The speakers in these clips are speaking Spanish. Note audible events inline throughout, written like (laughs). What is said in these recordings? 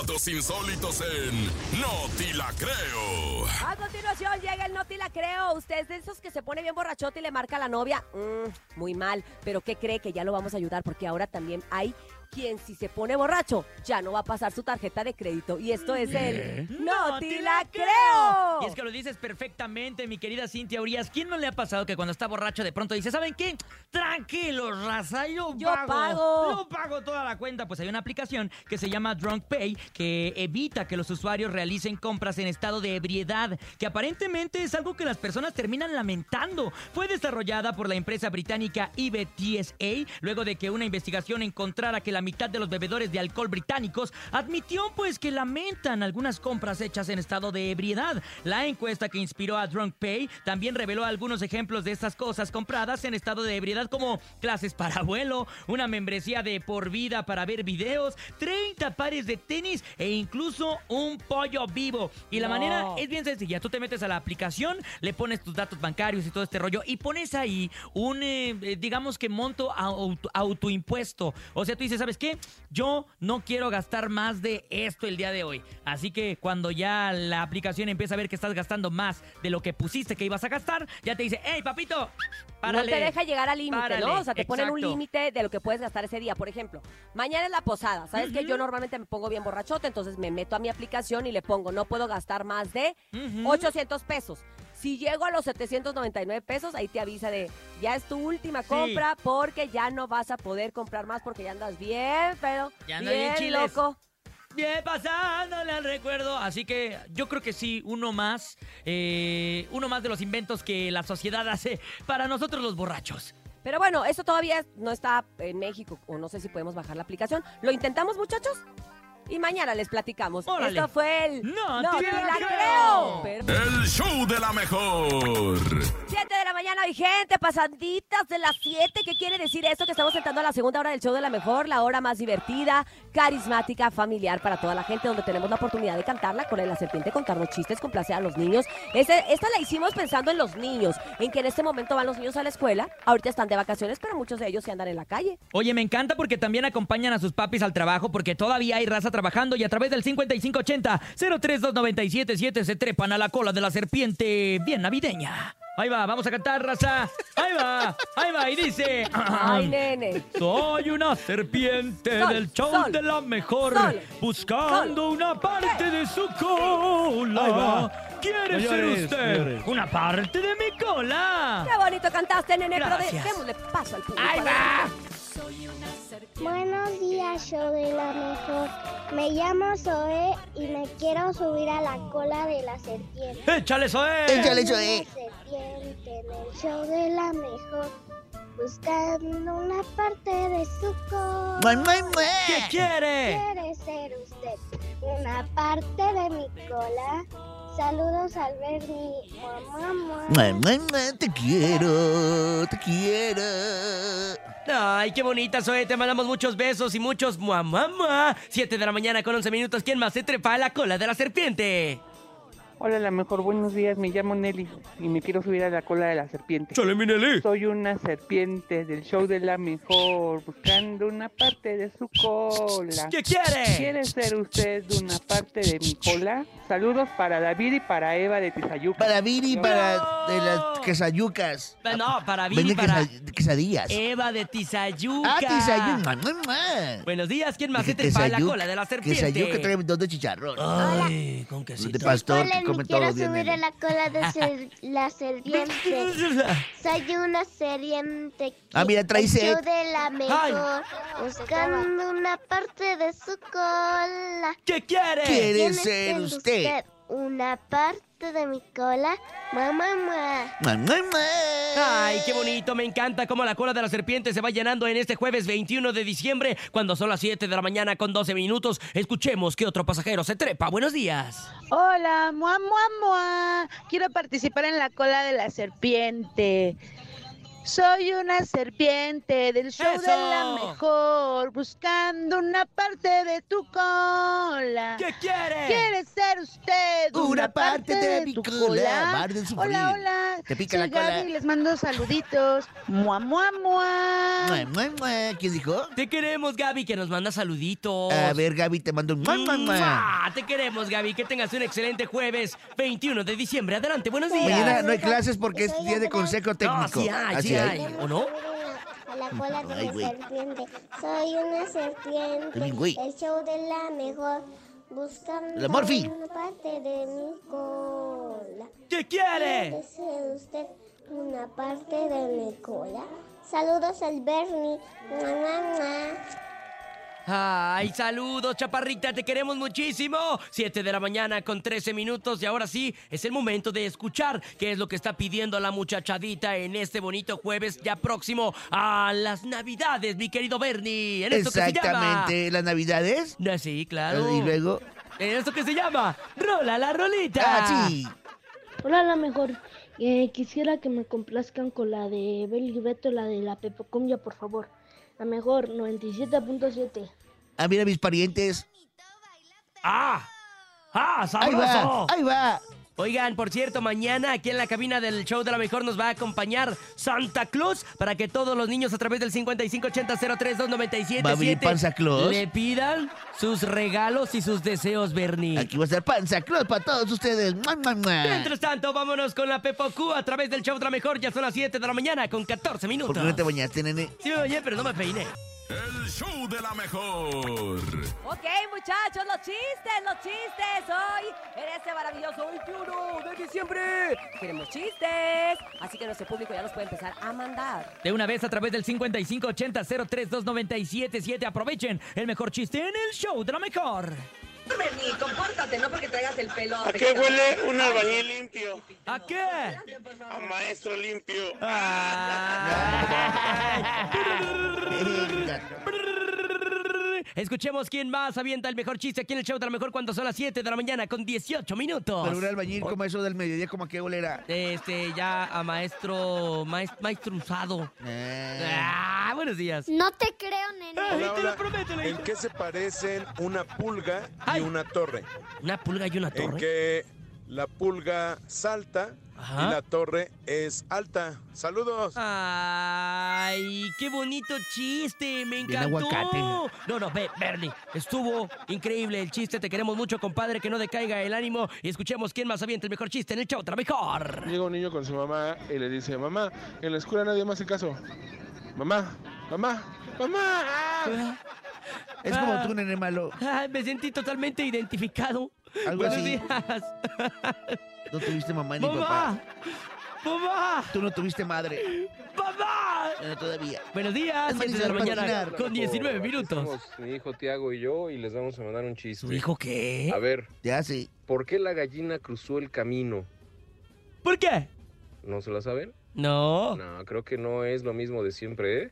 Datos insólitos en No Ti La Creo. A continuación llega el No Te La Creo. Usted es de esos que se pone bien borrachote y le marca a la novia. Mm, muy mal. Pero ¿qué cree que ya lo vamos a ayudar? Porque ahora también hay quien si se pone borracho ya no va a pasar su tarjeta de crédito. Y esto es el No Te La Creo. Y es que lo dices perfectamente, mi querida Cintia Urias. ¿Quién no le ha pasado que cuando está borracho de pronto dice, ¿saben qué? Tranquilos, raza, yo, Yo pago. Yo pago toda la cuenta. Pues hay una aplicación que se llama Drunk Pay que evita que los usuarios realicen compras en estado de ebriedad, que aparentemente es algo que las personas terminan lamentando. Fue desarrollada por la empresa británica IBTSA luego de que una investigación encontrara que la mitad de los bebedores de alcohol británicos admitió pues que lamentan algunas compras hechas en estado de ebriedad. La encuesta que inspiró a Drunk Pay también reveló algunos ejemplos de estas cosas compradas en estado de ebriedad como clases para abuelo, una membresía de por vida para ver videos, 30 pares de tenis e incluso un pollo vivo. Y la No. manera es bien sencilla. Tú te metes a la aplicación, le pones tus datos bancarios y todo este rollo y pones ahí un, eh, eh, digamos que monto auto- autoimpuesto. O sea, tú dices, ¿sabes qué? Yo no quiero gastar más de esto el día de hoy. Así que cuando ya la aplicación empieza a ver que estás gastando más de lo que pusiste que ibas a gastar, ya te dice, hey, papito, párale. No te deja llegar al límite, ¿no? O sea, te ponen un límite de lo que puedes gastar ese día. Por ejemplo, mañana es la posada. ¿Sabes que Yo normalmente me pongo bien borrachote, entonces me meto a mi aplicación y le pongo, no puedo gastar más de Ujú. 800 pesos. Si llego a los 799 pesos, ahí te avisa de, ya es tu última compra porque ya no vas a poder comprar más porque ya andas bien, pero Ya andas bien bien loco. Bien, pasándole al recuerdo. Así que yo creo que sí, uno más, eh, uno más de los inventos que la sociedad hace para nosotros los borrachos. Pero bueno, eso todavía no está en México, o no sé si podemos bajar la aplicación. ¿Lo intentamos, muchachos? Y mañana les platicamos. Órale. Esto fue el... No te te la la creo. creo. Pero- El show de la mejor. 7 de la mañana hoy, gente, pasanditas de las 7. ¿Qué quiere decir esto? Que estamos entrando a la segunda hora del show de la mejor, la hora más divertida, carismática, familiar para toda la gente, donde tenemos la oportunidad de cantarla con la serpiente, contarnos chistes, complacer a los niños. Ese- esta la hicimos pensando en los niños, en que en este momento van los niños a la escuela, ahorita están de vacaciones, pero muchos de ellos se andan en la calle. Oye, me encanta porque también acompañan a sus papis al trabajo porque todavía hay raza trabajando y a través del 5580-032977 se trepan a la cola de la serpiente bien navideña. Ahí va, vamos a cantar, raza. Ahí va, ahí va y dice... Ay, nene. Soy una serpiente Sol, del show sol, de la mejor, sol, buscando sol. una parte de su cola. Ahí va. ¿Quiere ser usted señores. una parte de mi cola? Qué bonito cantaste, nene, pero de- Gracias. démosle paso al público. Ahí va. Buenos días, show de la mejor. Me llamo Zoe y me quiero subir a la cola de la serpiente. Échale, Zoe. Échale, Soy Zoe. una serpiente en el show de la mejor, buscando una parte de su cola. ¿Qué quiere? ¿Quiere ser usted una parte de mi cola? Saludos al ver mi mamá. Mua, mua, mua, Te quiero, te quiero. Ay, qué bonita, Zoe. Te mandamos muchos besos y muchos mua. 7 de la mañana con 11 minutos. ¿Quién más se trepa a la cola de la serpiente? Hola, la mejor, buenos días. Me llamo Nelly y me quiero subir a la cola de la serpiente. ¡Chale, mi Nelly! Soy una serpiente del show de la mejor, buscando una parte de su cola. ¿Qué quiere? ¿Quiere ser usted una parte de mi cola? Saludos para David y para Eva de Tizayuca. Para Viri, para No. de las quesayucas. No, para Viri, Venden para quesa- quesadillas. Eva de Tizayuca. Ah, mua. Buenos días. ¿Quién más se trepa la cola de la serpiente? Quesayuca trae dos de chicharrón. Ay, con De quesito. pastor Hola, que come me todos quiero los días. subir a la cola de (laughs) ser- la serpiente. Soy una serpiente. Ah, mira, trae show de la mejor, buscando una parte de su cola. ¿Qué quiere? ¿Quiere ¿Quiere ser usted? Una parte de mi cola? Mamá, mamá. Ay, qué bonito, me encanta cómo la cola de la serpiente se va llenando en este jueves 21 de diciembre, cuando son las 7 de la mañana con 12 minutos. Escuchemos que otro pasajero se trepa. Buenos días. Hola, mua, mua, mua. Quiero participar en la cola de la serpiente. Soy una serpiente del show de la mejor, buscando una parte de tu cola. ¿Qué quiere? ¿Quiere ser usted Una parte de mi tu cola? De. Hola, hola. Te pica Soy la cola. Gaby, les mando saluditos. Mua, mua, mua. Mua, mua, mua. ¿Quién dijo? Te queremos, Gaby, que nos manda saluditos. A ver, Gaby, te mando un... mua, mua, mua. ¡Mua! Te queremos, Gaby. Que tengas un excelente jueves 21 de diciembre. Adelante, buenos días. Mañana no hay clases porque es día de consejo técnico. No, sí hay, Así sí hay. ¿O no? A la cola de Ay, la serpiente. Soy una serpiente. Qué bien, güey. El show de la mejor. Buscando La Morphy. una parte de mi cola. ¿Qué quiere? ¿Quiere ser usted una parte de mi cola? Saludos al Bernie. Mua, mua, mua. Ay, saludos, chaparrita, te queremos muchísimo. 7 de la mañana con 13 minutos y ahora sí, es el momento de escuchar qué es lo que está pidiendo la muchachadita en este bonito jueves ya próximo a las Navidades, mi querido Bernie. En esto que se llama... Exactamente, las navidades. Ah, Sí, claro. Y luego... En esto que se llama Rola la Rolita. Ah, sí. Hola, la mejor. Eh, quisiera que me complazcan con la de Beli Beto, la de la Pepocumbia, por favor. La mejor, 97.7. Ah, mira mis parientes. ¡Ah! ¡Ah, Ahí sabroso! va, ahí va. Oigan, por cierto, mañana aquí en la cabina del show de la mejor nos va a acompañar Santa Claus para que todos los niños a través del 5580-032977 ¿Va a venir Panza Claus? le pidan sus regalos y sus deseos, Bernie. Aquí va a estar Panza Claus para todos ustedes. Mua, mua, mua. Mientras tanto, vámonos con la Pepo Q a través del show de la mejor. Ya son las 7 de la mañana con 14 minutos. ¿Por qué no te bañaste, nene? Sí me bañé, pero no me peiné. El show de la mejor. Ok, muchachos, los chistes, los chistes. Hoy, este maravilloso 21 de diciembre, queremos chistes. Así que nuestro público ya los puede empezar a mandar. De una vez a través del 5580-032977. Aprovechen el mejor chiste en el show de la mejor. Bernie, compórtate, no porque traigas el pelo. ¿A qué huele un albañil limpio? ¿A qué? A maestro limpio. (laughs) Venga. Escuchemos quién más avienta el mejor chiste aquí en el show de la mejor cuando son las 7 de la mañana con 18 minutos. Pero un albañil como eso del mediodía, como a qué olera. Este, ya a maestro, maest- maestro usado. Ah. Ah, buenos días. No te creo, nene. Hola, te lo prometo, ¿En qué se parecen una pulga y Ay. una torre? Una pulga y una En torre. que la pulga salta Ajá. y la torre es alta. Saludos. Ay, qué bonito chiste, me encantó. No, no, Be- Bernie, estuvo increíble el chiste, te queremos mucho, compadre, que no decaiga el ánimo y escuchemos quién más avienta el mejor chiste en el la mejor. Llega un niño con su mamá y le dice, mamá, en la escuela nadie me hace caso. Mamá, mamá, mamá. Es como tú, nene malo. Ay, me sentí totalmente identificado. Algo Buenos así. días. No tuviste mamá ni papá. ¡Mamá! ¡Mamá! Tú no tuviste madre. ¡Mamá! Bueno, todavía. Buenos días, 7 de la mañana patinar. con 19 minutos. Estamos mi hijo Tiago y yo y les vamos a mandar un chiste. ¿Su hijo qué? A ver, Ya sí. ¿por qué la gallina cruzó el camino? ¿Por qué? ¿No se la saben? No. No, creo que no es lo mismo de siempre, ¿eh?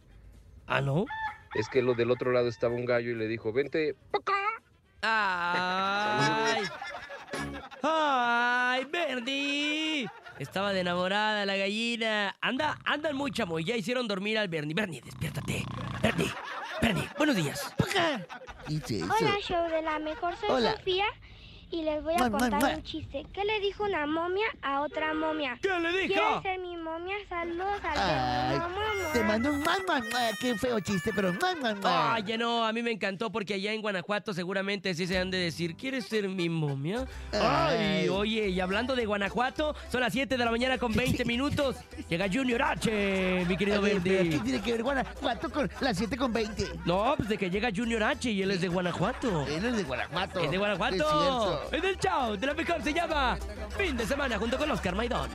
¿Ah, no? Es que lo del otro lado estaba un gallo y le dijo, vente. ¡Ay! ¡Ay, Bernie! Estaba de enamorada la gallina. Anda, andan muy chamoy. Ya hicieron dormir al Bernie. Bernie, despiértate. Bernie, Bernie, buenos días. Hola, show de la mejor. Soy Hola. Sofía y les voy a contar un chiste. ¿Qué le dijo una momia a otra momia? ¿Qué le dijo? ¿Quieres ser mi momia? Saludos mua. te mando un mua. Qué feo chiste, pero mua. Ay, no, a mí me encantó porque allá en Guanajuato seguramente sí se han de decir, ¿quieres ser mi momia? Ay, Ay. oye, y hablando de Guanajuato, son las 7 de la mañana con 20 (laughs) minutos. Llega Junior H, mi A querido ver, pero ¿Qué tiene que ver Guanajuato con las 7 con 20? No, pues de que llega Junior H y él es de Guanajuato. Él es de Guanajuato. Es de Es Guanajuato. Es del chao, de la mejor se llama Fin de semana junto con Oscar Maidón.